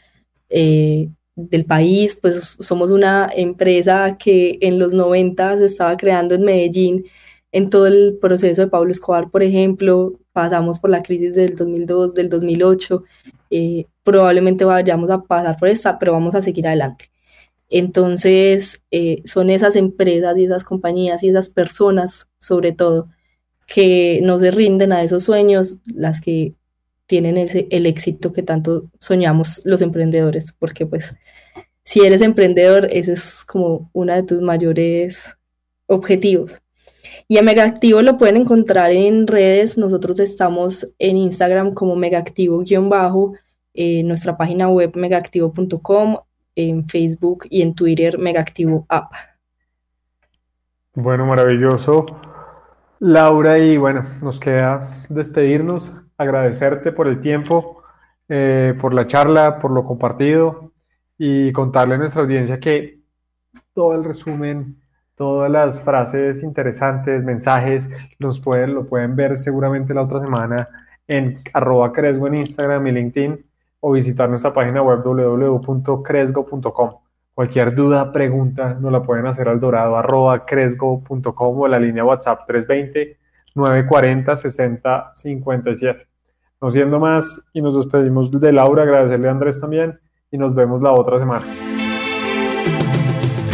Speaker 5: eh, del país. Pues somos una empresa que en los 90 se estaba creando en Medellín en todo el proceso de Pablo Escobar, por ejemplo, pasamos por la crisis del 2002, del 2008, eh, probablemente vayamos a pasar por esta, pero vamos a seguir adelante. Entonces, eh, son esas empresas y esas compañías y esas personas, sobre todo, que no se rinden a esos sueños, las que tienen ese, el éxito que tanto soñamos los emprendedores, porque pues si eres emprendedor, ese es como uno de tus mayores objetivos. Y a Megaactivo lo pueden encontrar en redes. Nosotros estamos en Instagram como megaactivo-bajo, en nuestra página web megaactivo.com, en Facebook y en Twitter Megaactivo App.
Speaker 3: Bueno, maravilloso. Laura, y bueno, nos queda despedirnos, agradecerte por el tiempo, eh, por la charla, por lo compartido y contarle a nuestra audiencia que todo el resumen todas las frases interesantes, mensajes, los pueden, lo pueden ver seguramente la otra semana en arroba cresgo en Instagram y LinkedIn o visitar nuestra página web www.cresgo.com. Cualquier duda, pregunta, nos la pueden hacer al dorado arroba cresgo.com o la línea WhatsApp 320 940 60 57. No siendo más y nos despedimos de Laura, agradecerle a Andrés también y nos vemos la otra semana.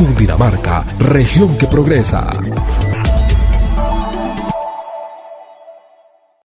Speaker 2: Cundinamarca, región que progresa.